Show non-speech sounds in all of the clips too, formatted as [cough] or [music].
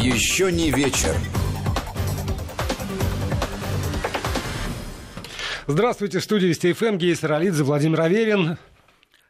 Еще не вечер. Здравствуйте, в студии Вести ФМ, Гей Саралидзе, Владимир Аверин.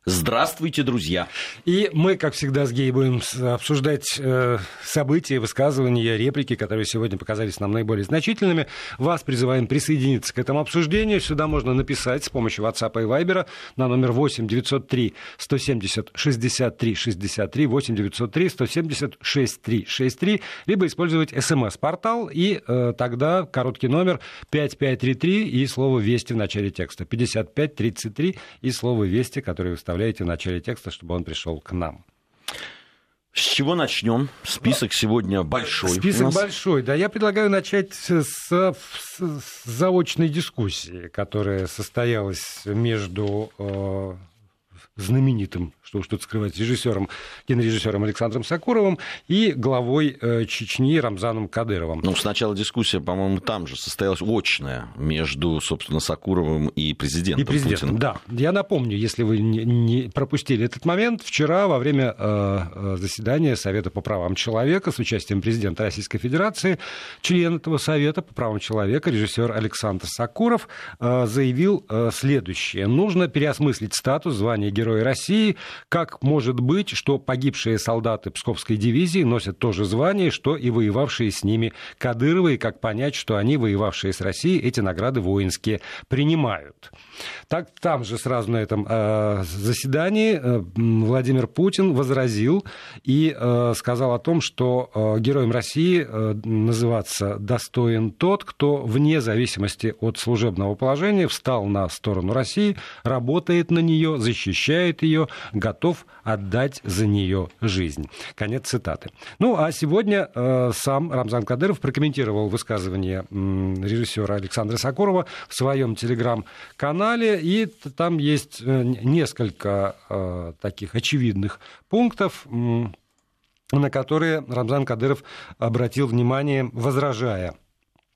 Здравствуйте, друзья. И мы, как всегда, с Гей будем обсуждать э, события, высказывания, реплики, которые сегодня показались нам наиболее значительными. Вас призываем присоединиться к этому обсуждению. Сюда можно написать с помощью WhatsApp и Viber на номер 8 903 170 63 63 8 903 170 63 63, либо использовать смс-портал, и э, тогда короткий номер 5533 и слово «Вести» в начале текста. 5533 и слово «Вести», которое вы вставляете в начале текста, чтобы он пришел к нам. С чего начнем? Список сегодня большой. Список большой, да. Я предлагаю начать с, с, с заочной дискуссии, которая состоялась между э, знаменитым что уж тут скрывать, режиссером, кинорежиссером Александром Сакуровым и главой э, Чечни Рамзаном Кадыровым. Ну, сначала дискуссия, по-моему, там же состоялась очная между, собственно, Сакуровым и президентом. И президентом, Путиным. да. Я напомню, если вы не, не пропустили этот момент, вчера во время э, э, заседания Совета по правам человека с участием президента Российской Федерации, член этого Совета по правам человека, режиссер Александр Сакуров, э, заявил э, следующее. Нужно переосмыслить статус звания Героя России как может быть, что погибшие солдаты Псковской дивизии носят то же звание, что и воевавшие с ними Кадыровы, и как понять, что они, воевавшие с Россией, эти награды воинские принимают. Так, там же сразу на этом э, заседании э, Владимир Путин возразил и э, сказал о том, что э, героем России э, называться достоин тот, кто вне зависимости от служебного положения встал на сторону России, работает на нее, защищает ее, готов отдать за нее жизнь. Конец цитаты. Ну, а сегодня э, сам Рамзан Кадыров прокомментировал высказывание э, режиссера Александра Сокурова в своем телеграм-канале, и там есть э, несколько э, таких очевидных пунктов. Э, на которые Рамзан Кадыров обратил внимание, возражая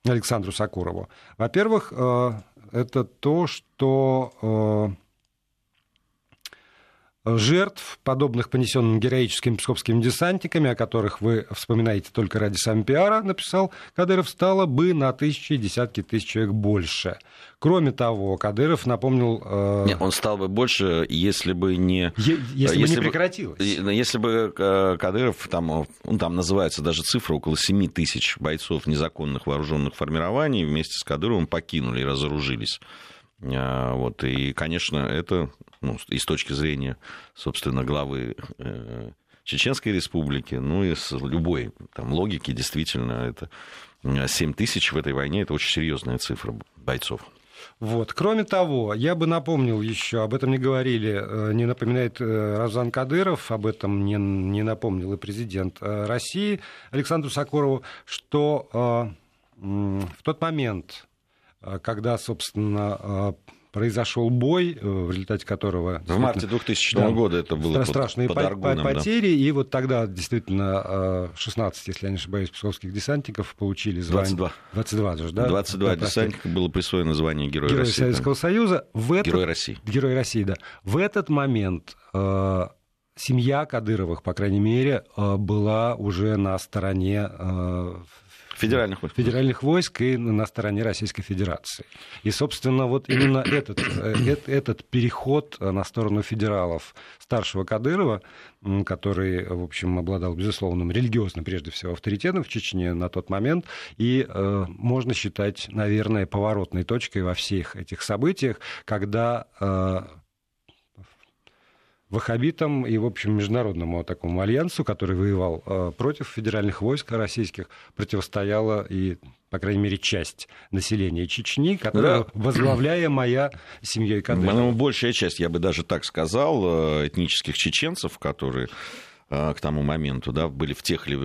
Александру Сакурову. Во-первых, э, это то, что э, жертв, подобных понесенным героическими псковскими десантниками, о которых вы вспоминаете только ради сам пиара, написал Кадыров, стало бы на тысячи и десятки тысяч человек больше. Кроме того, Кадыров напомнил... Э... Нет, он стал бы больше, если бы не... Е- если, если бы не прекратилось. Если бы э, Кадыров, там, ну, там называется даже цифра, около 7 тысяч бойцов незаконных вооруженных формирований вместе с Кадыровым покинули и разоружились. Э, вот, и, конечно, это ну, и с точки зрения, собственно, главы э, Чеченской Республики, ну и с любой там, логики, действительно, это 7 тысяч в этой войне, это очень серьезная цифра бойцов. Вот. Кроме того, я бы напомнил еще, об этом не говорили, э, не напоминает Разан Кадыров, об этом не, не напомнил и президент России Александру Сокорову, что в тот момент, когда, собственно, произошел бой, э, в результате которого... В марте 2000 да, года это было страшные под, под Аргуном, потери, да. и вот тогда действительно 16, э, если я не ошибаюсь, псковских десантников получили звание... 22. 22 даже, да? 22 десантника было присвоено звание Героя Герой России. Советского да. Союза. В этот... Герой России. Герой России, да. В этот момент э, семья Кадыровых, по крайней мере, э, была уже на стороне э, Федеральных войск. Федеральных войск и на стороне Российской Федерации. И, собственно, вот именно этот, э, этот переход на сторону федералов старшего Кадырова, который, в общем, обладал безусловным религиозным, прежде всего, авторитетом в Чечне на тот момент, и э, можно считать, наверное, поворотной точкой во всех этих событиях, когда э, ваххабитам и, в общем, международному такому альянсу, который воевал э, против федеральных войск российских, противостояла и по крайней мере, часть населения Чечни, которая да. возглавляя моя семьей Кадырова. Ну, большая часть, я бы даже так сказал, э, этнических чеченцев, которые э, к тому моменту да, были в тех или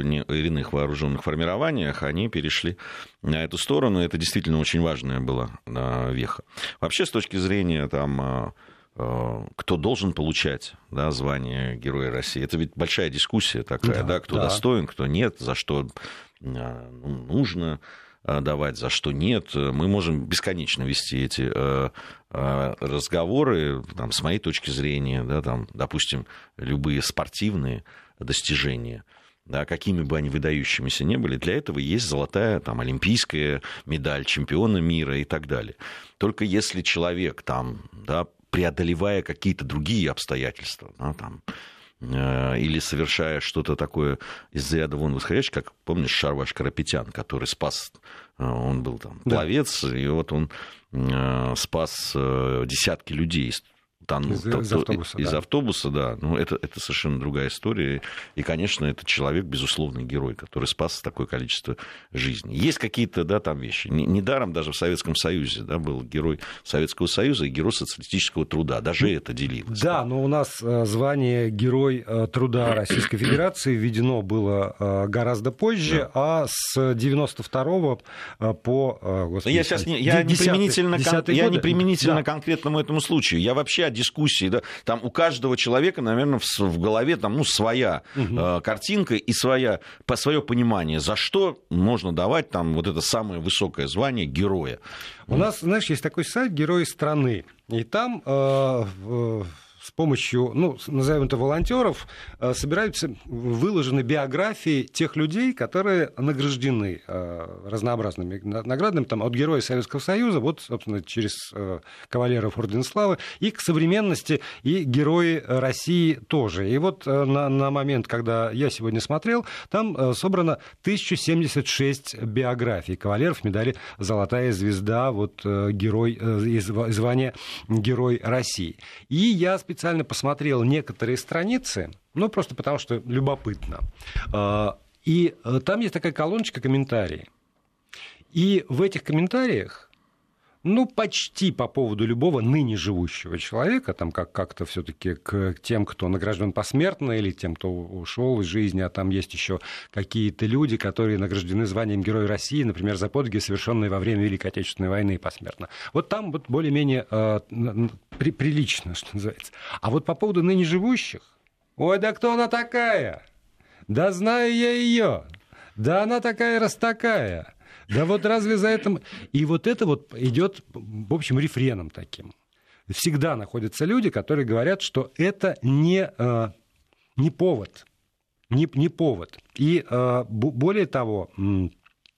иных вооруженных формированиях, они перешли на эту сторону. Это действительно очень важная была веха. Вообще, с точки зрения там, кто должен получать да, звание Героя России. Это ведь большая дискуссия такая, да, да кто да. достоин, кто нет, за что э, ну, нужно э, давать, за что нет. Мы можем бесконечно вести эти разговоры, там, с моей точки зрения, да, там, допустим, любые спортивные достижения да, какими бы они выдающимися не были, для этого есть золотая там, олимпийская медаль чемпиона мира и так далее. Только если человек там, да, преодолевая какие-то другие обстоятельства, да, там, э, или совершая что-то такое из ряда вон восходящее, как, помнишь, Шарваш Карапетян, который спас, э, он был там пловец, да. и вот он э, спас десятки людей утонул. Из, из автобуса, из да. автобуса, да. Ну, это, это совершенно другая история. И, конечно, это человек, безусловный герой, который спас такое количество жизней. Есть какие-то, да, там вещи. Недаром даже в Советском Союзе, да, был герой Советского Союза и герой социалистического труда. Даже это делилось. Да, но у нас э, звание Герой э, труда Российской Федерации введено было э, гораздо позже, да. а с 92 по... Господи, я сейчас не, я 10, не применительно, 10 я не применительно да. конкретному этому случаю. Я вообще дискуссии, да, там у каждого человека, наверное, в, в голове там, ну, своя угу. э, картинка и своя, по, свое понимание, за что можно давать там вот это самое высокое звание героя. У вот. нас, знаешь, есть такой сайт «Герои страны», и там э, с помощью, ну, назовем это волонтеров, э, собираются выложены биографии тех людей, которые награждены э, разнообразными наградами, там, от Героя Советского Союза, вот, собственно, через э, кавалеров Орден Славы, и к современности, и Герои России тоже. И вот на, на момент, когда я сегодня смотрел, там собрано 1076 биографий кавалеров медали «Золотая звезда», вот герой, звание Герой России. И я специально специально посмотрел некоторые страницы, ну, просто потому что любопытно. А, и э, там есть такая колоночка комментарии. И в этих комментариях ну, почти по поводу любого ныне живущего человека, там как- как-то все-таки к тем, кто награжден посмертно, или тем, кто ушел из жизни, а там есть еще какие-то люди, которые награждены званием Героя России, например, за подвиги, совершенные во время Великой Отечественной войны посмертно. Вот там вот более-менее э, при- прилично, что называется. А вот по поводу ныне живущих, ой, да кто она такая? Да знаю я ее. Да она такая раз такая. Да вот разве за это... И вот это вот идет, в общем, рефреном таким. Всегда находятся люди, которые говорят, что это не, э, не повод. Не, не повод. И э, более того,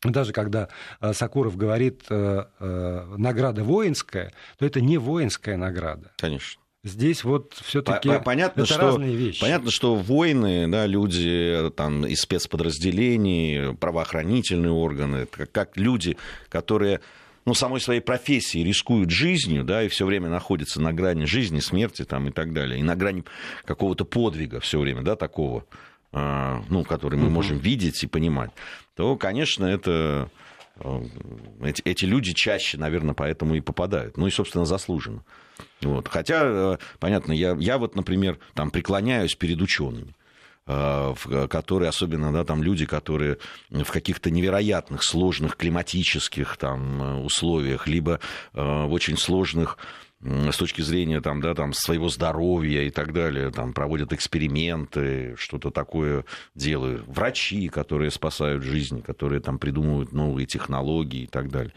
даже когда э, Сакуров говорит награда воинская, то это не воинская награда. Конечно. Здесь вот все-таки понятно, это что, разные вещи. Понятно, что воины, да, люди там, из спецподразделений, правоохранительные органы, как, как люди, которые ну, самой своей профессии рискуют жизнью, да, и все время находятся на грани жизни, смерти там, и так далее, и на грани какого-то подвига все время, да, такого, а, ну, который мы угу. можем видеть и понимать, то, конечно, это Э, эти, эти люди чаще, наверное, поэтому и попадают. Ну и, собственно, заслуженно. Вот. Хотя, э, понятно, я, я вот, например, там преклоняюсь перед учеными э, которые, особенно да, там люди, которые в каких-то невероятных, сложных климатических там, условиях, либо в очень сложных с точки зрения там, да, там, своего здоровья и так далее, там, проводят эксперименты, что-то такое делают. Врачи, которые спасают жизни, которые там, придумывают новые технологии и так далее.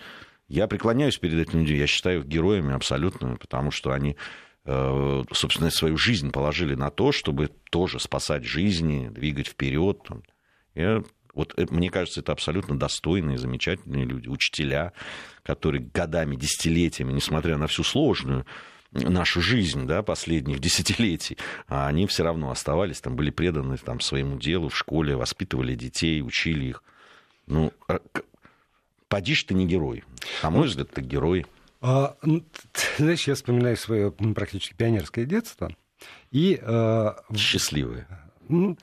Я преклоняюсь перед этими людьми, я считаю их героями абсолютно, потому что они э, собственно, свою жизнь положили на то, чтобы тоже спасать жизни, двигать вперед. Я вот э, мне кажется, это абсолютно достойные, замечательные люди, учителя, которые годами, десятилетиями, несмотря на всю сложную нашу жизнь да, последних десятилетий, а они все равно оставались, там, были преданы там, своему делу в школе, воспитывали детей, учили их. Ну, а поди ты не герой. На мой взгляд, ты герой. А, ну, знаешь, я вспоминаю свое практически пионерское детство. И, э, Счастливое. Ну,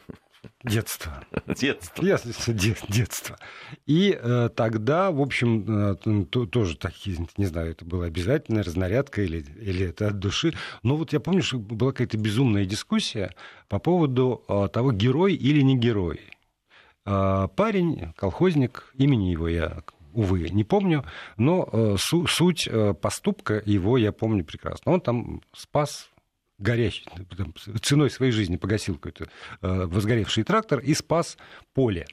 Детство. [laughs] Детство. Детство. детство. И э, тогда, в общем, э, то, тоже такие, не знаю, это было обязательно, разнарядка или, или это от души. Но вот я помню, что была какая-то безумная дискуссия по поводу э, того, герой или не герой. Э, парень, колхозник, имени его я увы, не помню, но э, су- суть э, поступка его я помню прекрасно. Он там спас горящий, там, ценой своей жизни погасил какой-то э, возгоревший трактор и спас поле.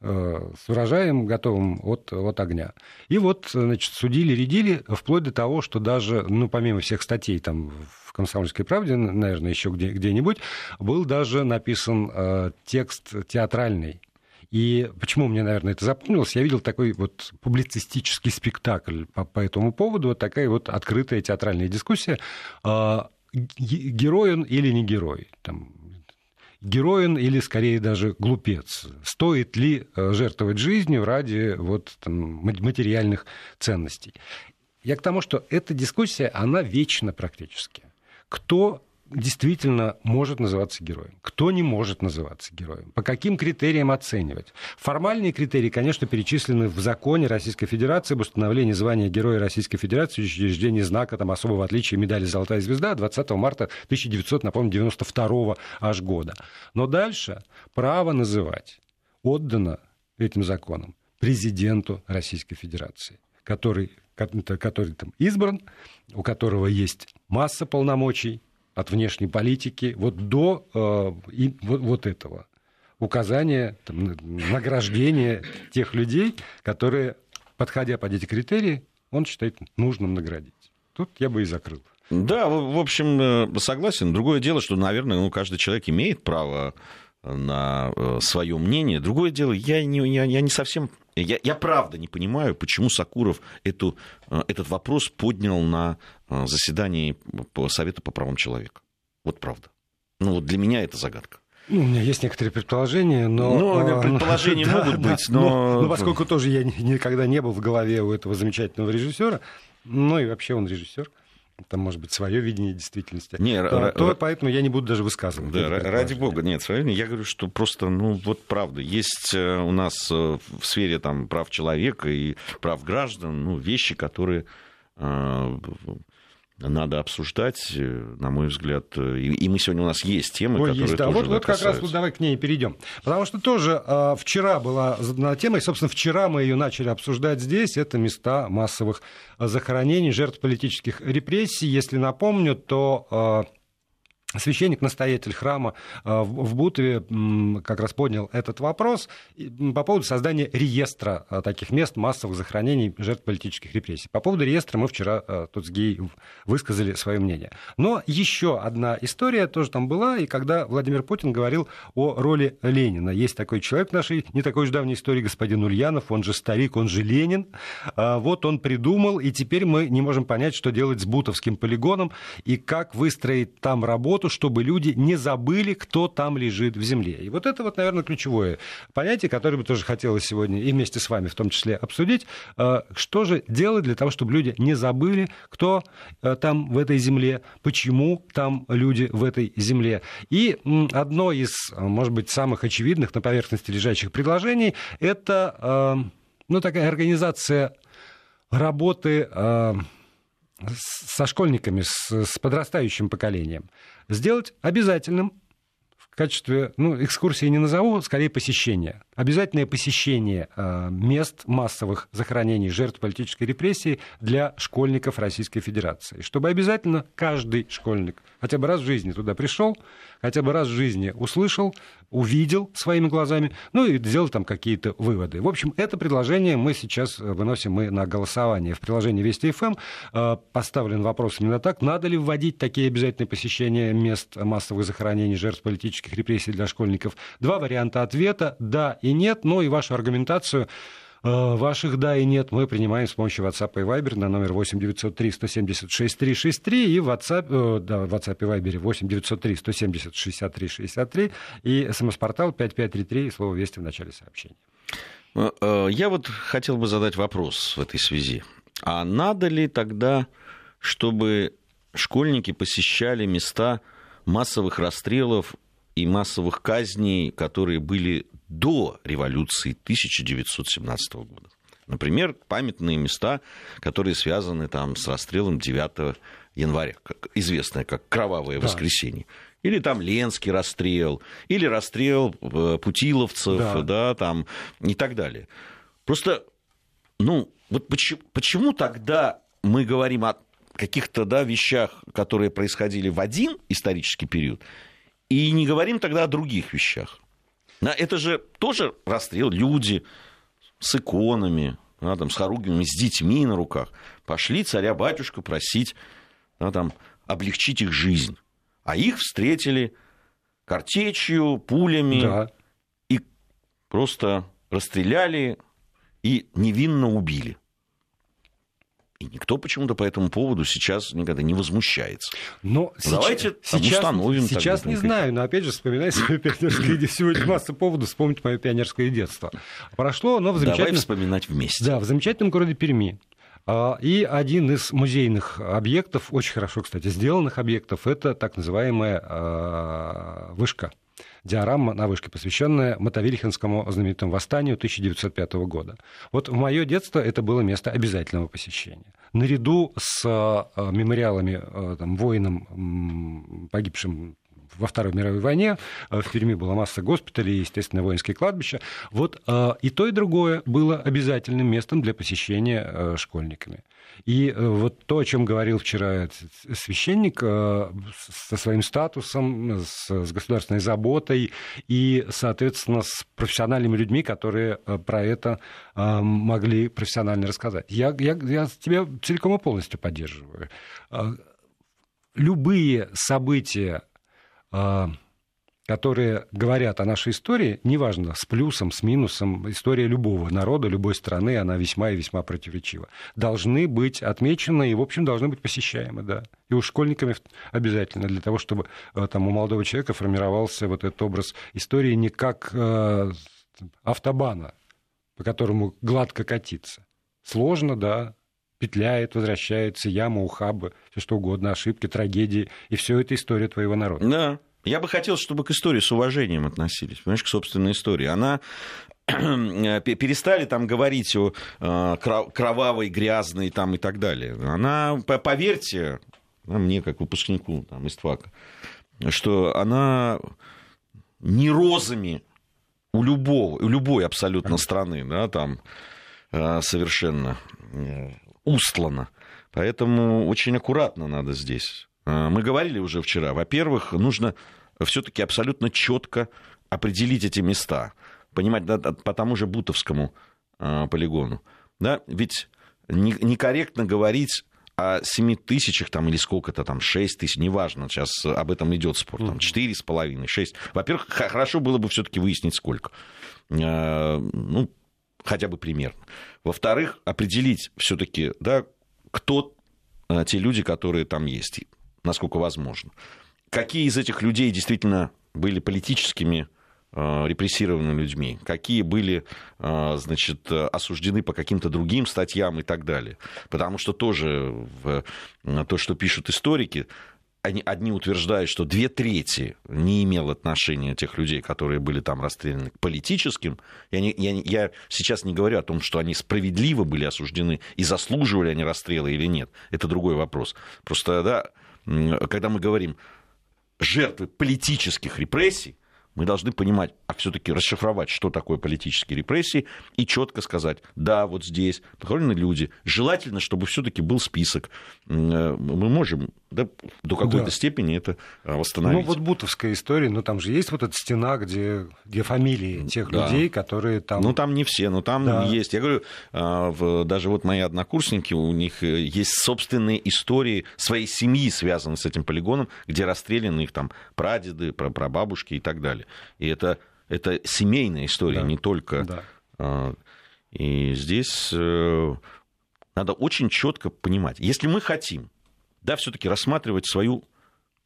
с урожаем готовым от, от огня. И вот, значит, судили, рядили, вплоть до того, что даже, ну, помимо всех статей там в «Комсомольской правде», наверное, еще где, где-нибудь, был даже написан э, текст театральный и почему мне, наверное, это запомнилось? Я видел такой вот публицистический спектакль по, по этому поводу, вот такая вот открытая театральная дискуссия. Э, герой он или не герой? Там, героин или скорее даже глупец? Стоит ли э, жертвовать жизнью ради вот, там, материальных ценностей? Я к тому, что эта дискуссия, она вечна практически. Кто действительно может называться героем, кто не может называться героем, по каким критериям оценивать. Формальные критерии, конечно, перечислены в законе Российской Федерации об установлении звания Героя Российской Федерации, учреждении знака там, особого отличия медали «Золотая звезда» 20 марта 1992 аж года. Но дальше право называть отдано этим законом президенту Российской Федерации, который, который там избран, у которого есть масса полномочий, от внешней политики вот до э, и, вот, вот этого указания, там, награждения тех людей, которые, подходя под эти критерии, он считает нужным наградить. Тут я бы и закрыл. Да, в общем, э, согласен. Другое дело, что, наверное, ну, каждый человек имеет право на э, свое мнение. Другое дело, я не, я, я не совсем... Я, я правда не понимаю, почему Сакуров эту, э, этот вопрос поднял на э, заседании Совета по правам человека. Вот правда. Ну, вот для меня это загадка. Ну, у меня есть некоторые предположения, но... Ну, предположения [laughs] но, могут да, быть, но... но... Но поскольку тоже я никогда не был в голове у этого замечательного режиссера, ну и вообще он режиссер, там, может быть, свое видение действительности, не, то, р- то поэтому я не буду даже высказывать. Да, ради бога, нет, свое видение. Я говорю, что просто, ну, вот правда, есть э, у нас э, в сфере там, прав человека и прав граждан ну, вещи, которые э, надо обсуждать, на мой взгляд. И, мы сегодня у нас есть темы, Ой, которые есть, да. тоже вот, вот как раз вот давай к ней перейдем. Потому что тоже э, вчера была задана тема, и, собственно, вчера мы ее начали обсуждать здесь. Это места массовых захоронений, жертв политических репрессий. Если напомню, то... Э, священник-настоятель храма э, в Бутове как раз поднял этот вопрос по поводу создания реестра э, таких мест массовых захоронений жертв политических репрессий. По поводу реестра мы вчера э, тут с Гей высказали свое мнение. Но еще одна история тоже там была, и когда Владимир Путин говорил о роли Ленина. Есть такой человек в нашей не такой уж давней истории, господин Ульянов, он же старик, он же Ленин. Вот он придумал, и теперь мы не можем понять, что делать с Бутовским полигоном и как выстроить там работу работу, чтобы люди не забыли, кто там лежит в земле. И вот это вот, наверное, ключевое понятие, которое бы тоже хотелось сегодня и вместе с вами в том числе обсудить. Э, что же делать для того, чтобы люди не забыли, кто э, там в этой земле, почему там люди в этой земле. И одно из, может быть, самых очевидных на поверхности лежащих предложений – это э, ну, такая организация работы со школьниками, с, с подрастающим поколением сделать обязательным в качестве, ну, экскурсии не назову, скорее посещения. Обязательное посещение э, мест массовых захоронений жертв политической репрессии для школьников Российской Федерации. Чтобы обязательно каждый школьник хотя бы раз в жизни туда пришел, хотя бы раз в жизни услышал, увидел своими глазами, ну и сделал там какие-то выводы. В общем, это предложение мы сейчас выносим мы на голосование. В приложении Вести ФМ э, поставлен вопрос именно так, надо ли вводить такие обязательные посещения мест массовых захоронений жертв политических репрессий для школьников. Два варианта ответа – да и нет, ну и вашу аргументацию Э, ваших «да» и «нет» мы принимаем с помощью WhatsApp и Viber на номер 8 903 176 363 и в WhatsApp, э, да, в WhatsApp и Viber 8 903 170 63 63 и смс-портал 5533 и слово «Вести» в начале сообщения. Э, я вот хотел бы задать вопрос в этой связи. А надо ли тогда, чтобы школьники посещали места массовых расстрелов и массовых казней, которые были до революции 1917 года. Например, памятные места, которые связаны там, с расстрелом 9 января, как, известное как Кровавое да. воскресенье. Или там Ленский расстрел, или расстрел э, путиловцев, да. Да, там, и так далее. Просто, ну, вот почему, почему тогда мы говорим о каких-то да, вещах, которые происходили в один исторический период, и не говорим тогда о других вещах? Это же тоже расстрел. Люди с иконами, да, там, с хоругвями, с детьми на руках пошли царя-батюшку просить да, там, облегчить их жизнь. А их встретили картечью, пулями да. и просто расстреляли и невинно убили. И никто почему-то по этому поводу сейчас никогда не возмущается. Но ну, Давайте сейчас, установим. Сейчас не знаю, но опять же вспоминаю свое пионерское детство. Сегодня масса поводов вспомнить мое пионерское детство. Прошло оно в замечательном... Давай вспоминать вместе. Да, в замечательном городе Перми. А, и один из музейных объектов, очень хорошо, кстати, сделанных объектов, это так называемая а, вышка диорама на вышке, посвященная Мотовилихинскому знаменитому восстанию 1905 года. Вот в мое детство это было место обязательного посещения. Наряду с э, мемориалами э, там, воинам, погибшим во Второй мировой войне. Э, в Перми была масса госпиталей, естественно, воинские кладбища. Вот и то, и другое было обязательным местом для посещения школьниками. И э, вот то, о чем говорил вчера священник э, со своим статусом, с государственной заботой и, соответственно, с профессиональными людьми, которые э, про это могли профессионально рассказать. Я, я, я тебя целиком и полностью поддерживаю. Любые события которые говорят о нашей истории, неважно, с плюсом, с минусом, история любого народа, любой страны, она весьма и весьма противоречива, должны быть отмечены и, в общем, должны быть посещаемы, да. И у школьниками обязательно, для того, чтобы э, там, у молодого человека формировался вот этот образ истории не как э, автобана, по которому гладко катиться. Сложно, да, петляет, возвращается, яма, ухабы, все что угодно, ошибки, трагедии, и все это история твоего народа. Да. Я бы хотел, чтобы к истории с уважением относились, понимаешь, к собственной истории. Она [clears throat] перестали там говорить о э, кровавой, грязной там и так далее. Она, поверьте, ну, мне как выпускнику там, из ТВАКа, что она не розами у любого, у любой абсолютно страны, да, там э, совершенно э, устлана. Поэтому очень аккуратно надо здесь Э, мы говорили уже вчера. Во-первых, нужно все-таки абсолютно четко определить эти места. Понимать да, по тому же Бутовскому э, полигону. Да? Ведь некорректно говорить о 7 тысячах там, или сколько-то там, 6 тысяч, неважно, сейчас об этом идет спор, там 4,5, 6. Во-первых, хорошо было бы все-таки выяснить, сколько. Э, ну, хотя бы примерно. Во-вторых, определить все-таки, да, кто те люди, которые там есть насколько возможно. Какие из этих людей действительно были политическими э, репрессированными людьми, какие были, э, значит, осуждены по каким-то другим статьям и так далее. Потому что тоже в, то, что пишут историки, они, одни утверждают, что две трети не имел отношения тех людей, которые были там расстреляны, к политическим. Я, не, я, я сейчас не говорю о том, что они справедливо были осуждены и заслуживали они расстрела или нет. Это другой вопрос. Просто, да, когда мы говорим жертвы политических репрессий, мы должны понимать, а все-таки расшифровать, что такое политические репрессии, и четко сказать, да, вот здесь похоронены люди. Желательно, чтобы все-таки был список. Э, мы можем да, до какой-то да. степени это э, восстановить. Ну, вот бутовская история, ну, там же есть вот эта стена, где, где фамилии тех да. людей, которые там... Ну, там не все, но там да. есть. Я говорю, э, даже вот мои однокурсники, у них есть собственные истории своей семьи, связанные с этим полигоном, где расстреляны их там прадеды, прабабушки и так далее далее. И это, это семейная история, да. не только... Да. А, и здесь э, надо очень четко понимать, если мы хотим, да, все-таки рассматривать свою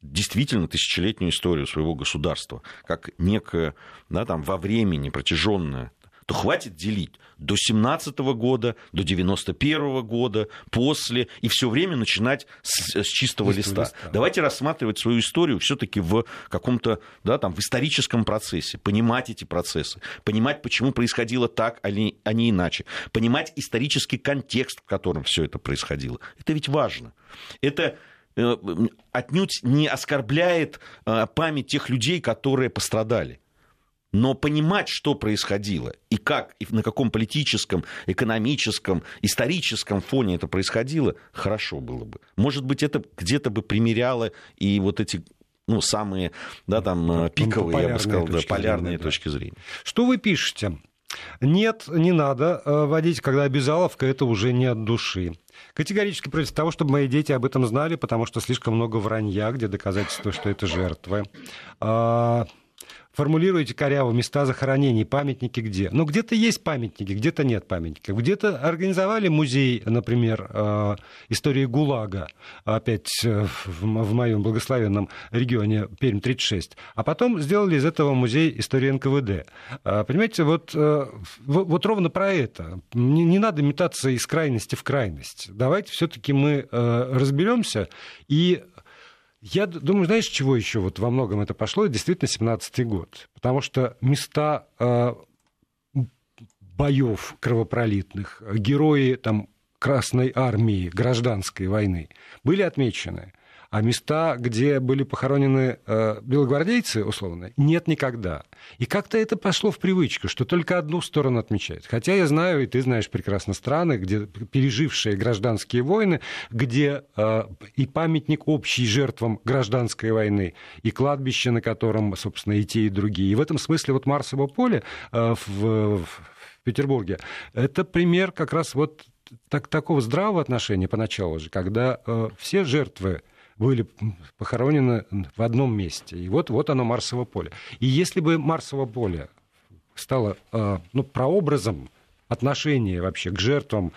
действительно тысячелетнюю историю своего государства, как некое, да, там, во времени протяженное то хватит делить до 17 года, до 91 года, после, и все время начинать с, с чистого листа. листа. Давайте рассматривать свою историю все-таки в каком-то, да, там, в историческом процессе, понимать эти процессы, понимать, почему происходило так, а не, а не иначе, понимать исторический контекст, в котором все это происходило. Это ведь важно. Это э, отнюдь не оскорбляет э, память тех людей, которые пострадали но понимать, что происходило и как, и на каком политическом, экономическом, историческом фоне это происходило, хорошо было бы. Может быть, это где-то бы примеряло и вот эти ну, самые, да, там, пиковые, я бы сказал, да, полярные точки зрения. Что вы пишете? Нет, не надо водить, когда обязаловка, это уже не от души. Категорически против того, чтобы мои дети об этом знали, потому что слишком много вранья, где доказательства, что это жертвы. Формулируете коряво места захоронений, памятники где? Ну, где-то есть памятники, где-то нет памятников. Где-то организовали музей, например, э, истории ГУЛАГа, опять э, в моем благословенном регионе Пермь-36, а потом сделали из этого музей истории НКВД. Э, понимаете, вот, вот ровно про это. Не, не надо метаться из крайности в крайность. Давайте все-таки мы разберемся и я думаю, знаешь, чего еще вот во многом это пошло? Действительно 17-й год. Потому что места э, боев кровопролитных, герои там, Красной армии, гражданской войны были отмечены а места, где были похоронены э, белогвардейцы, условно, нет никогда. И как-то это пошло в привычку, что только одну сторону отмечают. Хотя я знаю, и ты знаешь прекрасно страны, где пережившие гражданские войны, где э, и памятник общий жертвам гражданской войны, и кладбище, на котором, собственно, и те, и другие. И в этом смысле вот Марсово поле э, в, в Петербурге, это пример как раз вот так, такого здравого отношения поначалу же, когда э, все жертвы были похоронены в одном месте. И вот, вот оно Марсово поле. И если бы Марсово поле стало э, ну, прообразом отношения вообще к жертвам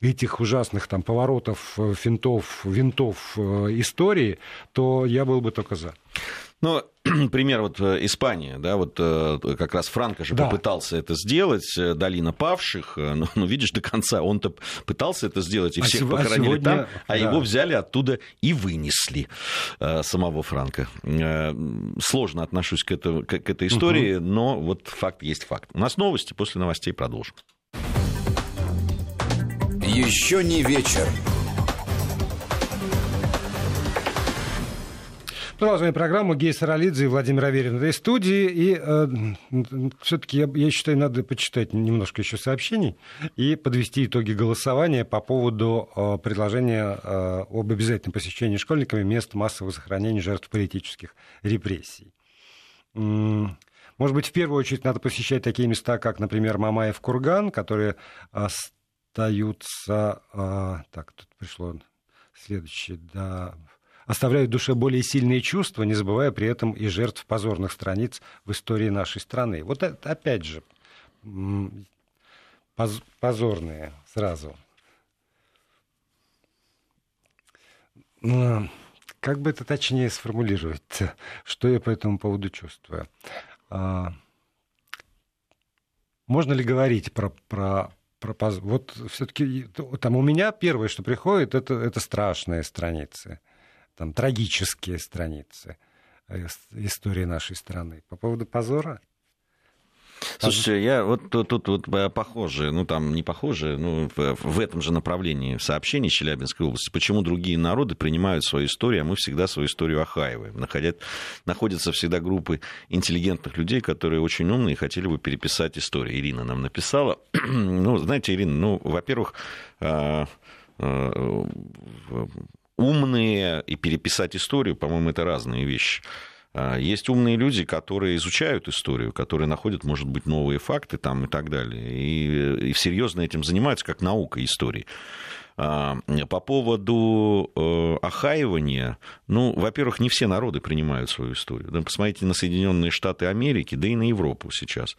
этих ужасных там поворотов, э, финтов, винтов э, истории, то я был бы только за. Ну, [clears throat] пример вот э, Испания, да, вот э, как раз Франко же да. попытался это сделать, э, долина павших, ну, ну, видишь, до конца он-то пытался это сделать, и а всех сего, похоронили а сегодня, там, а да. его взяли оттуда и вынесли самого Франка. Сложно отношусь к, это, к этой истории, угу. но вот факт есть факт. У нас новости, после новостей продолжим. Еще не вечер. Продолжаем программу. Гей Саралидзе и Владимир Аверин в этой студии. И э, все-таки я, я считаю, надо почитать немножко еще сообщений и подвести итоги голосования по поводу э, предложения э, об обязательном посещении школьниками мест массового захоронения жертв политических репрессий. Может быть, в первую очередь надо посещать такие места, как, например, Мамаев Курган, которые остаются... Э, так, тут пришло следующее, да, оставляют в душе более сильные чувства, не забывая при этом и жертв позорных страниц в истории нашей страны. Вот это, опять же, позорные сразу. Ну, как бы это точнее сформулировать, [laughs] что я по этому поводу чувствую? А, можно ли говорить про, про, про вот все-таки там у меня первое, что приходит, это, это страшные страницы там, трагические страницы э, истории нашей страны. По поводу позора Слушайте, я вот тут, тут вот э, похоже, ну там не похоже, ну в, в этом же направлении сообщений Челябинской области, почему другие народы принимают свою историю, а мы всегда свою историю охаиваем. Находят, находятся всегда группы интеллигентных людей, которые очень умные и хотели бы переписать историю. Ирина нам написала. [clears throat] ну, знаете, Ирина, ну, во-первых, э, умные и переписать историю, по-моему, это разные вещи. А, есть умные люди, которые изучают историю, которые находят, может быть, новые факты там и так далее, и, и серьезно этим занимаются, как наука истории. А, по поводу э, охаивания, ну, во-первых, не все народы принимают свою историю. Посмотрите на Соединенные Штаты Америки, да и на Европу сейчас.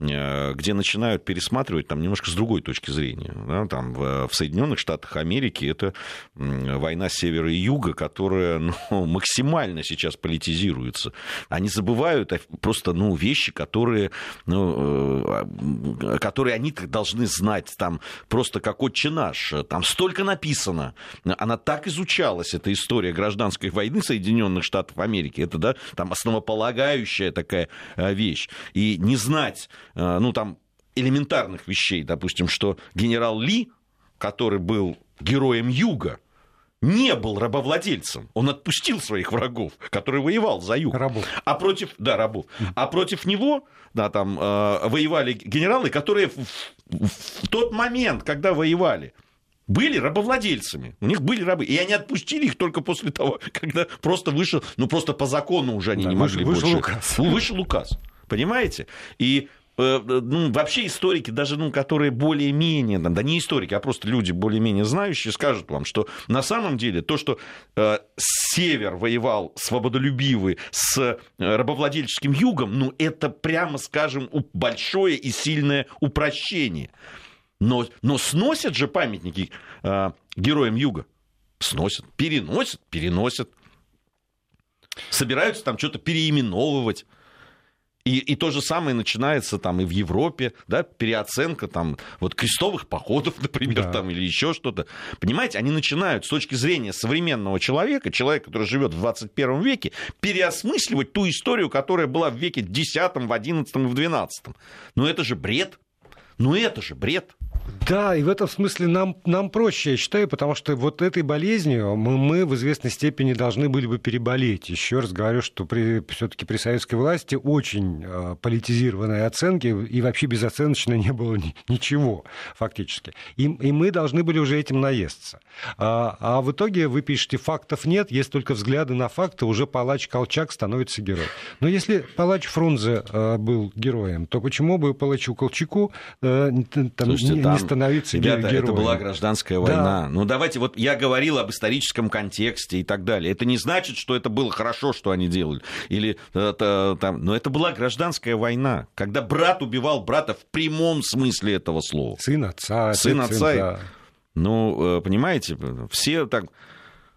Э, где начинают пересматривать там немножко с другой точки зрения. Да, там в, в Соединенных Штатах Америки это война севера и юга, которая [laughs] ну, максимально сейчас политизируется. Они забывают просто ну, вещи, которые, ну, э, которые они должны знать. Там просто как отче наш. Там столько написано. Она так изучалась, эта история гражданской войны Соединенных Штатов Америки. Это да, там основополагающая такая э, вещь. И не знать ну, там, элементарных вещей, допустим, что генерал Ли, который был героем Юга, не был рабовладельцем. Он отпустил своих врагов, который воевал за юг. Рабов. А против, да, рабов. А против него, да, там э, воевали генералы, которые в, в, в тот момент, когда воевали, были рабовладельцами. У них были рабы. И они отпустили их только после того, [laughs] когда просто вышел, ну просто по закону уже они да, не могли вышел больше. Указ. Вышел указ. Понимаете? И Э, ну, вообще историки, даже ну, которые более-менее, да не историки, а просто люди более-менее знающие, скажут вам, что на самом деле то, что э, север воевал свободолюбивый с э, рабовладельческим югом, ну, это, прямо скажем, большое и сильное упрощение. Но, но сносят же памятники э, героям юга. Сносят, переносят, переносят. Собираются там что-то переименовывать. И, и то же самое начинается там и в Европе, да, переоценка там вот крестовых походов, [laughs] например, да. там или еще что-то. Понимаете, они начинают с точки зрения современного человека, человека, который живет в 21 веке, переосмысливать ту историю, которая была в веке в 10, в 11 и в 12. Ну это же бред. Ну это же бред. Да, и в этом смысле нам, нам проще, я считаю, потому что вот этой болезнью мы, мы в известной степени должны были бы переболеть. Еще раз говорю, что при, все-таки при советской власти очень э, политизированные оценки, и вообще безоценочно не было ни, ничего фактически. И, и мы должны были уже этим наесться. А, а в итоге вы пишете, фактов нет, есть только взгляды на факты, уже палач Колчак становится героем. Но если палач Фрунзе э, был героем, то почему бы палачу Колчаку э, там, Слушайте, не, там, не становиться ребята, героем? это была гражданская война. Да. Ну давайте, вот я говорил об историческом контексте и так далее. Это не значит, что это было хорошо, что они делали. Или это, там, но это была гражданская война, когда брат убивал брата в прямом смысле этого слова. Сын отца. Сын отца. Сын, да. Ну, э, понимаете, все так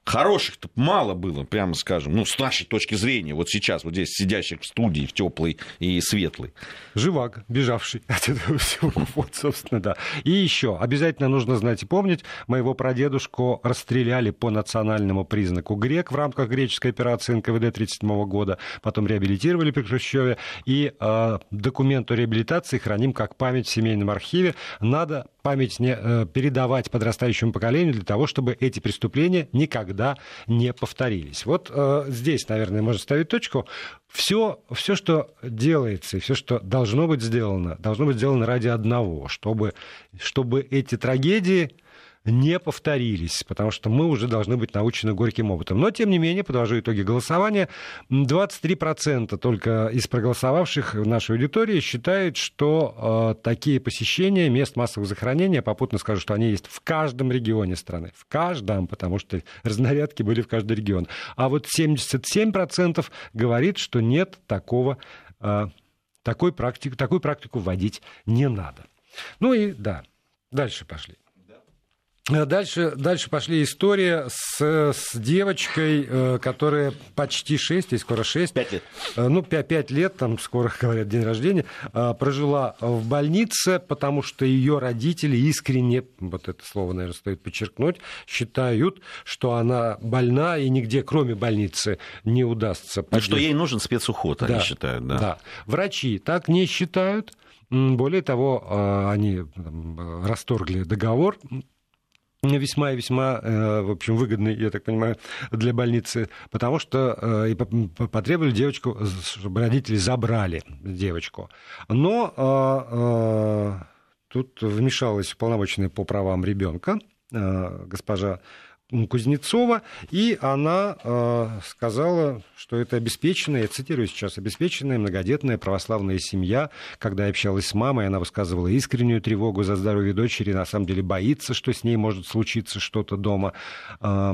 Хороших-то мало было, прямо скажем, ну, с нашей точки зрения, вот сейчас, вот здесь сидящих в студии, в теплой и светлой. Живак, бежавший от этого всего, [laughs] вот, собственно, да. И еще, обязательно нужно знать и помнить, моего прадедушку расстреляли по национальному признаку грек в рамках греческой операции НКВД 1937 года, потом реабилитировали при Хрущеве, и э, документ о реабилитации храним как память в семейном архиве. Надо память не, э, передавать подрастающему поколению для того, чтобы эти преступления никогда не повторились. Вот э, здесь, наверное, можно ставить точку. Все, все, что делается, все, что должно быть сделано, должно быть сделано ради одного, чтобы, чтобы эти трагедии не повторились, потому что мы уже должны быть научены горьким опытом. Но, тем не менее, подвожу итоги голосования, 23% только из проголосовавших в нашей аудитории считают, что э, такие посещения мест массового захоронения, попутно скажу, что они есть в каждом регионе страны, в каждом, потому что разнарядки были в каждый регион. А вот 77% говорит, что нет такого, э, такой практики, такую практику вводить не надо. Ну и да, дальше пошли. Э, дальше, дальше пошли история с, с девочкой, э, которая почти 6, и скоро 6. 5 лет. Э, ну, 5, 5 лет, там скоро, [laughs] говорят, день рождения, прожила в больнице, потому что ее родители искренне, вот это слово, наверное, стоит подчеркнуть, считают, что она больна, и нигде, кроме больницы, не удастся. И что ей нужен спецуход, да, они считают, да. да. Врачи так не считают. Более того, они расторгли договор весьма и весьма, э, в общем, выгодный, я так понимаю, для больницы, потому что э, и потребовали девочку, чтобы родители забрали девочку. Но э, тут вмешалась уполномоченная по правам ребенка госпожа Кузнецова, и она э, сказала, что это обеспеченная, я цитирую сейчас, обеспеченная многодетная православная семья. Когда я общалась с мамой, она высказывала искреннюю тревогу за здоровье дочери, на самом деле боится, что с ней может случиться что-то дома. Э,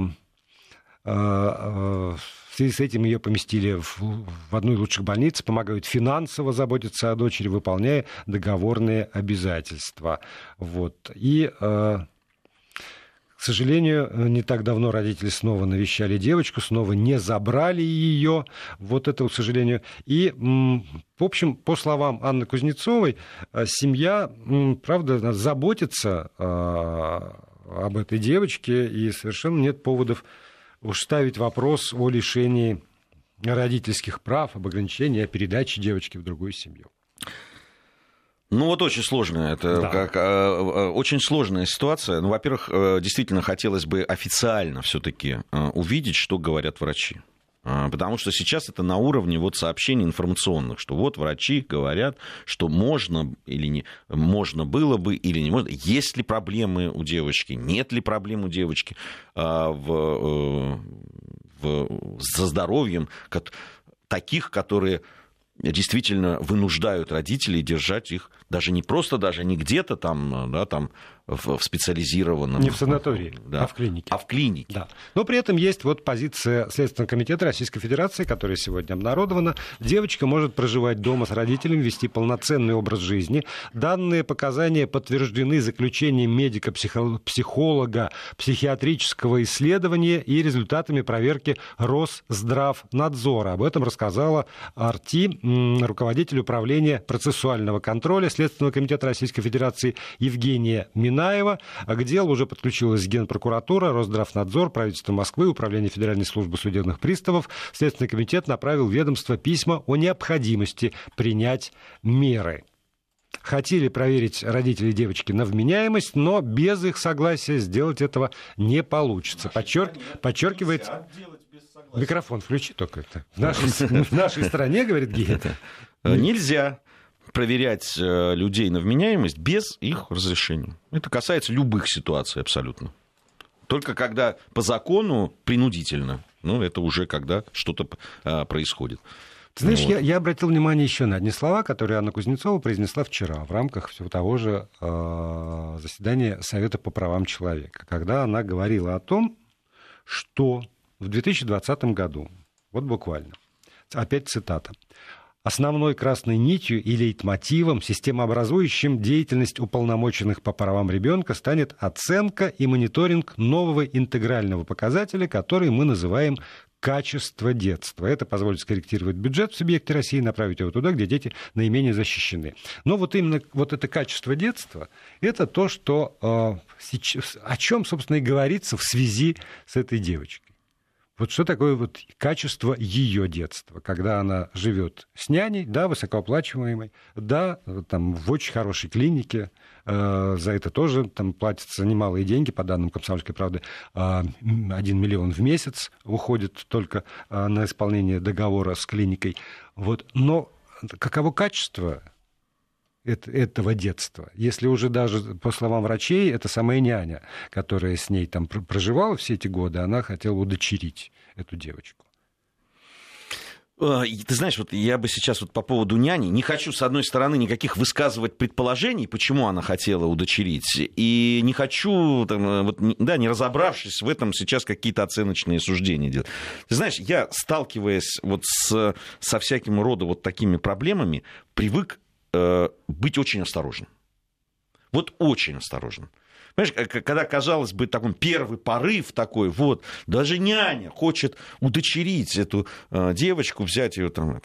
э, в связи с этим ее поместили в, в одну из лучших больниц, помогают финансово заботиться о дочери, выполняя договорные обязательства. Вот. И к сожалению, не так давно родители снова навещали девочку, снова не забрали ее. Вот это, к сожалению. И, в общем, по словам Анны Кузнецовой, э, семья, правда, заботится а, об этой девочке, и совершенно нет поводов уж ставить вопрос о лишении родительских прав, об ограничении, о передаче девочки в другую семью. Ну вот очень сложная, это да. как, а, очень сложная ситуация. Ну, во-первых, э, действительно хотелось бы официально все-таки э, увидеть, что говорят врачи. А, потому что сейчас это на уровне вот сообщений информационных, что вот врачи говорят, что можно или не можно было бы или не можно. Есть ли проблемы у девочки, нет ли проблем у девочки а, в, э, в, со здоровьем, таких, которые действительно вынуждают родителей держать их даже не просто, даже не где-то там, да, там в, в специализированном... Не в санатории, да, а в клинике. А в клинике. Да. Но при этом есть вот позиция Следственного комитета Российской Федерации, которая сегодня обнародована. Девочка может проживать дома с родителями, вести полноценный образ жизни. Данные показания подтверждены заключением медика-психолога, психиатрического исследования и результатами проверки Росздравнадзора. Об этом рассказала Арти, руководитель управления процессуального контроля Следственного комитета Российской Федерации Евгения Минаева. Минаева. К делу уже подключилась Генпрокуратура, Росздравнадзор, правительство Москвы, Управление Федеральной службы судебных приставов. Следственный комитет направил ведомство письма о необходимости принять меры. Хотели проверить родители девочки на вменяемость, но без их согласия сделать этого не получится. Подчерк... Подчеркивает... Микрофон включи только это. В нашей, в нашей стране, говорит Гея. Нельзя проверять э, людей на вменяемость без их разрешения. Это касается любых ситуаций абсолютно. Только когда по закону принудительно. Ну, это уже когда что-то э, происходит. Ты знаешь, вот. я, я обратил внимание еще на одни слова, которые Анна Кузнецова произнесла вчера в рамках всего того же э, заседания Совета по правам человека, когда она говорила о том, что в 2020 году, вот буквально, опять цитата, Основной красной нитью и лейтмотивом, системообразующим деятельность уполномоченных по правам ребенка станет оценка и мониторинг нового интегрального показателя, который мы называем качество детства. Это позволит скорректировать бюджет в субъекте России и направить его туда, где дети наименее защищены. Но вот именно вот это качество детства, это то, что, э, о чем, собственно, и говорится в связи с этой девочкой. Вот что такое вот качество ее детства, когда она живет с няней, да, высокооплачиваемой, да, там в очень хорошей клинике, э, за это тоже там платятся немалые деньги, по данным «Комсомольской правды», э, 1 миллион в месяц уходит только э, на исполнение договора с клиникой. Вот. Но каково качество этого детства. Если уже даже, по словам врачей, это самая няня, которая с ней там проживала все эти годы, она хотела удочерить эту девочку. Э, ты знаешь, вот я бы сейчас вот по поводу няни не хочу, с одной стороны, никаких высказывать предположений, почему она хотела удочерить, и не хочу, там, э, вот, да, не разобравшись в этом, сейчас какие-то оценочные суждения делать. Ты знаешь, я, сталкиваясь вот с, со всяким рода вот такими проблемами, привык быть очень осторожным. Вот очень осторожным. Понимаешь, когда, казалось бы, такой первый порыв такой, вот, даже няня хочет удочерить эту э, девочку, взять ее там,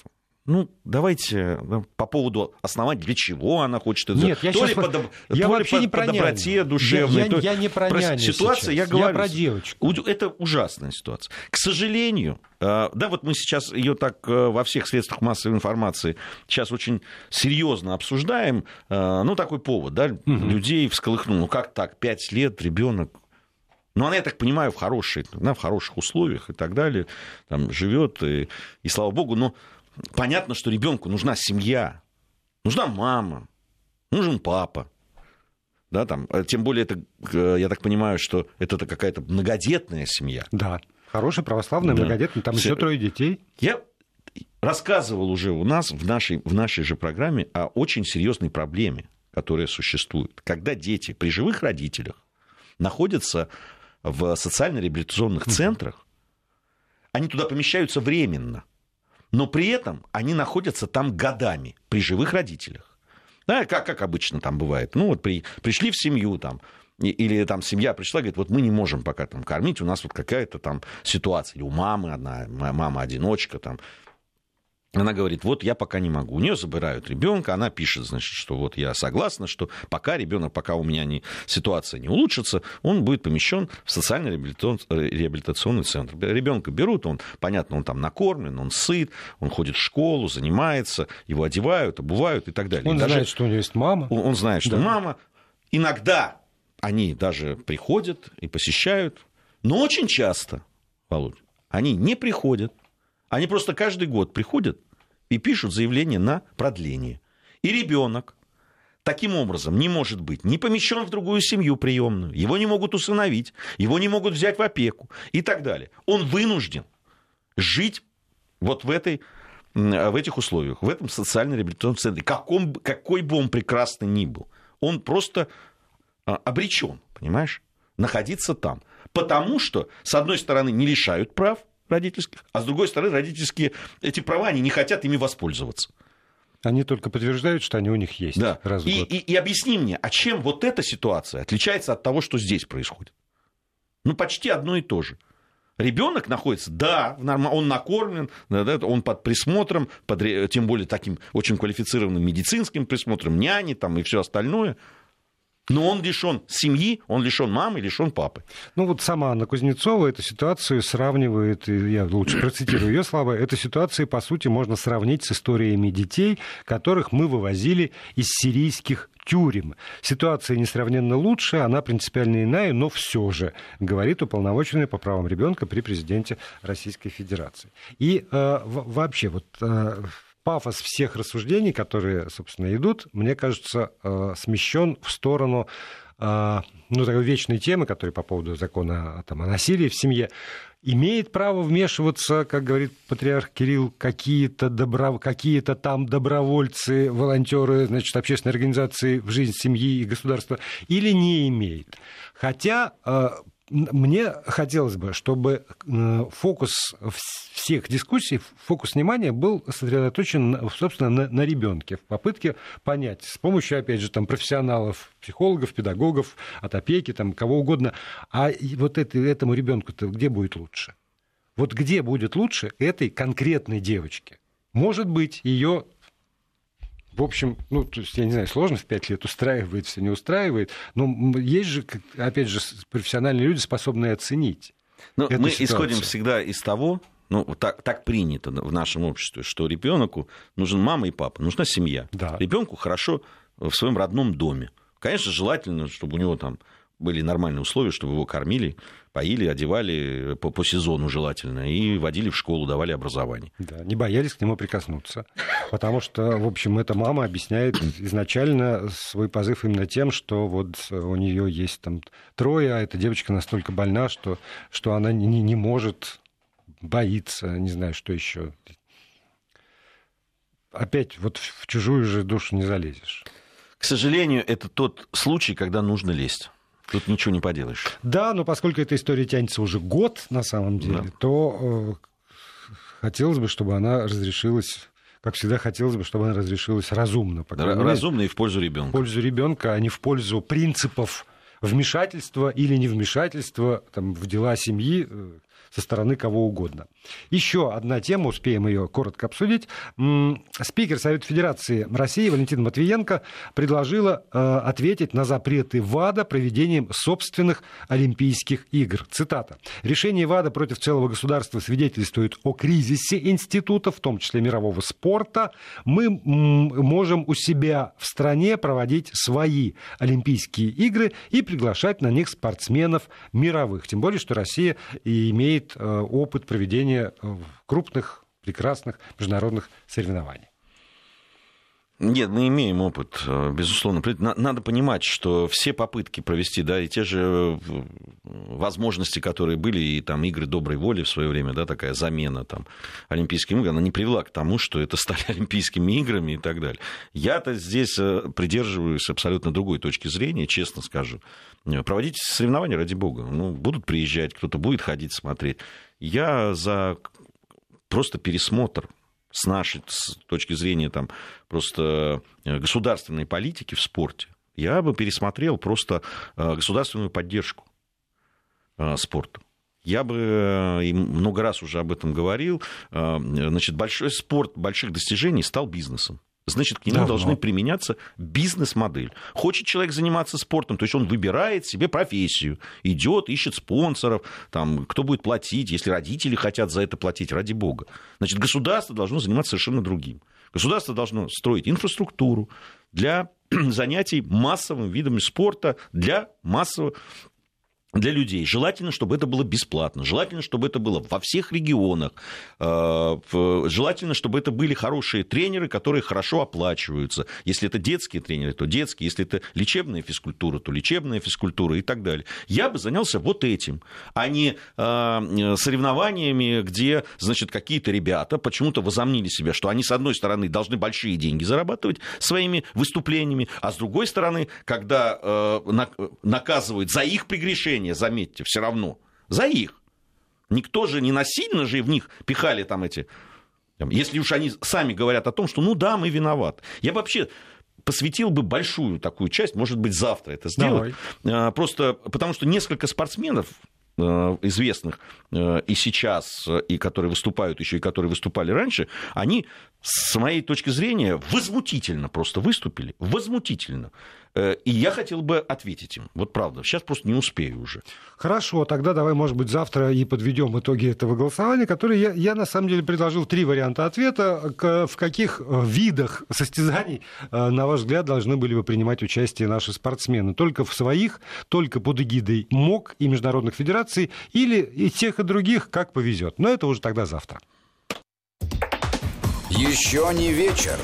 ну, давайте ну, по поводу основания, для чего она хочет это Нет, я то сейчас... ли по, доб... я то вообще ли не по доброте душевной. Я, я, то... я не про, про няню Ситуация, сейчас. я говорю. Я про девочку. Это ужасная ситуация. К сожалению, э, да, вот мы сейчас ее так э, во всех средствах массовой информации сейчас очень серьезно обсуждаем. Э, ну, такой повод, да, угу. людей всколыхнул. Ну, как так, пять лет ребенок ну, она, я так понимаю, в, хорошей, да, в хороших условиях и так далее, там живет, и, и слава богу, но понятно, что ребенку нужна семья, нужна мама, нужен папа. Да, там, э, тем более, это, э, я так понимаю, что это какая-то многодетная семья. Да, хорошая, православная, да. многодетная, там еще трое детей. Я рассказывал уже у нас в нашей, в нашей же программе о очень серьезной проблеме, которая существует. Когда дети при живых родителях находятся в социально-реабилитационных центрах, они туда помещаются временно но при этом они находятся там годами при живых родителях. Да, как, как обычно там бывает. Ну, вот при, пришли в семью там, или там семья пришла, говорит, вот мы не можем пока там кормить, у нас вот какая-то там ситуация, или у мамы одна, мама-одиночка там, она говорит, вот я пока не могу. У нее забирают ребенка, она пишет, значит, что вот я согласна, что пока ребенок, пока у меня не, ситуация не улучшится, он будет помещен в социальный реабилитационный центр. Ребенка берут, он, понятно, он там накормлен, он сыт, он ходит в школу, занимается, его одевают, обувают и так далее. Он и даже, знает, что у него есть мама. Он, он знает, что да. мама. Иногда они даже приходят и посещают, но очень часто, Володь, они не приходят, Они просто каждый год приходят и пишут заявление на продление. И ребенок таким образом не может быть не помещен в другую семью приемную, его не могут усыновить, его не могут взять в опеку и так далее. Он вынужден жить вот в, этой, в этих условиях, в этом социально-реабилитационном центре, каком, какой бы он прекрасный ни был. Он просто а, обречен, понимаешь, находиться там. Потому что, с одной стороны, не лишают прав родительских, а с другой стороны, родительские эти права, они не хотят ими воспользоваться. Они только подтверждают, что они у них есть. Да. Раз в и, год. И, и объясни мне, а чем вот эта ситуация отличается от того, что здесь происходит? Ну, почти одно и то же. Ребенок находится, да, он накормлен, он под присмотром, под, тем более таким очень квалифицированным медицинским присмотром, няни там и все остальное – но он лишен семьи, он лишен мамы, лишен папы. Ну вот сама Анна Кузнецова эту ситуацию сравнивает, я лучше [coughs] процитирую ее слова, эту ситуацию, по сути, можно сравнить с историями детей, которых мы вывозили из сирийских тюрем. Ситуация несравненно лучше, она принципиально иная, но все же, говорит уполномоченный по правам ребенка при президенте Российской Федерации. И э, вообще, вот э, пафос всех рассуждений, которые, собственно, идут, мне кажется, э, смещен в сторону э, ну, такой вечной темы, которая по поводу закона там, о насилии в семье, имеет право вмешиваться, как говорит патриарх Кирилл, какие-то, добро... какие-то там добровольцы, волонтеры, значит, общественные организации в жизнь семьи и государства, или не имеет. Хотя э, мне хотелось бы, чтобы э, фокус всех дискуссий, фокус внимания был сосредоточен, собственно, на, на ребенке, в попытке понять с помощью, опять же, там, профессионалов, психологов, педагогов, от опеки, там, кого угодно, а вот это, этому ребенку-то где будет лучше? Вот где будет лучше этой конкретной девочке? Может быть, ее в общем, ну, то есть, я не знаю, сложно в пять лет устраивает, все не устраивает, но есть же, опять же, профессиональные люди, способные оценить. Но ну, мы ситуацию. исходим всегда из того, ну, так, так принято в нашем обществе, что ребенку нужен мама и папа, нужна семья. Да. Ребенку хорошо в своем родном доме. Конечно, желательно, чтобы у него там были нормальные условия, чтобы его кормили, поили, одевали по, по сезону желательно, и водили в школу, давали образование. Да, не боялись к нему прикоснуться, потому что, в общем, эта мама объясняет изначально свой позыв именно тем, что вот у нее есть там трое, а эта девочка настолько больна, что, что она не, не может, боится, не знаю, что еще. Опять вот в чужую же душу не залезешь. К сожалению, это тот случай, когда нужно лезть. Тут ничего не поделаешь. Да, но поскольку эта история тянется уже год на самом деле, да. то э, хотелось бы, чтобы она разрешилась как всегда, хотелось бы, чтобы она разрешилась разумно. По разумно и в пользу ребенка. В пользу ребенка, а не в пользу принципов вмешательства или невмешательства там, в дела семьи э, со стороны кого угодно. Еще одна тема, успеем ее коротко обсудить. Спикер Совета Федерации России Валентина Матвиенко предложила э, ответить на запреты ВАДА проведением собственных Олимпийских игр. Цитата. «Решение ВАДА против целого государства свидетельствует о кризисе института, в том числе мирового спорта. Мы можем у себя в стране проводить свои Олимпийские игры и приглашать на них спортсменов мировых. Тем более, что Россия имеет э, опыт проведения проведения э, крупных, прекрасных международных соревнований. Нет, мы имеем опыт, э, безусловно. Надо понимать, что все попытки провести, да, и те же э, возможности, которые были, и там игры доброй воли в свое время, да, такая замена там Олимпийским играм, она не привела к тому, что это стали [laughs] Олимпийскими играми и так далее. Я-то здесь придерживаюсь абсолютно другой точки зрения, честно скажу. Проводите соревнования ради бога. Ну, будут приезжать, кто-то будет ходить смотреть. Я за просто пересмотр с нашей с точки зрения там, просто э, государственной политики в спорте. Я бы пересмотрел просто э, государственную поддержку э, спорту. Я бы и много раз уже об этом говорил. Значит, большой спорт больших достижений стал бизнесом. Значит, к нему Давно. должны применяться бизнес-модель. Хочет человек заниматься спортом, то есть он выбирает себе профессию, идет, ищет спонсоров, там, кто будет платить, если родители хотят за это платить, ради бога. Значит, государство должно заниматься совершенно другим. Государство должно строить инфраструктуру для [clears throat] занятий массовым видами спорта, для массового для людей. Желательно, чтобы это было бесплатно. Желательно, чтобы это было во всех регионах. Э, желательно, чтобы это были хорошие тренеры, которые хорошо оплачиваются. Если это детские тренеры, то детские. Если это лечебная физкультура, то лечебная физкультура и так далее. Я бы занялся вот этим, а не э, соревнованиями, где, значит, какие-то ребята почему-то возомнили себя, что они, с одной стороны, должны большие деньги зарабатывать своими выступлениями, а с другой стороны, когда э, наказывают за их прегрешение, решение, заметьте, все равно. За их. Никто же не насильно же в них пихали там эти... Если уж они сами говорят о том, что ну да, мы виноваты. Я вообще посвятил бы большую такую часть, может быть, завтра это сделать. Давай. Просто потому что несколько спортсменов, Э, известных э, и сейчас, и которые выступают еще, и которые выступали раньше, они, с моей точки зрения, возмутительно просто выступили. Возмутительно. Э, и я хотел бы ответить им. Вот правда, сейчас просто не успею уже. Хорошо, тогда давай, может быть, завтра и подведем итоги этого голосования, которые я, я на самом деле предложил три варианта ответа. В каких видах состязаний, на ваш взгляд, должны были бы принимать участие наши спортсмены? Только в своих, только под эгидой МОК и международных федераций, или и тех, и других, как повезет. Но это уже тогда завтра. Еще не вечер.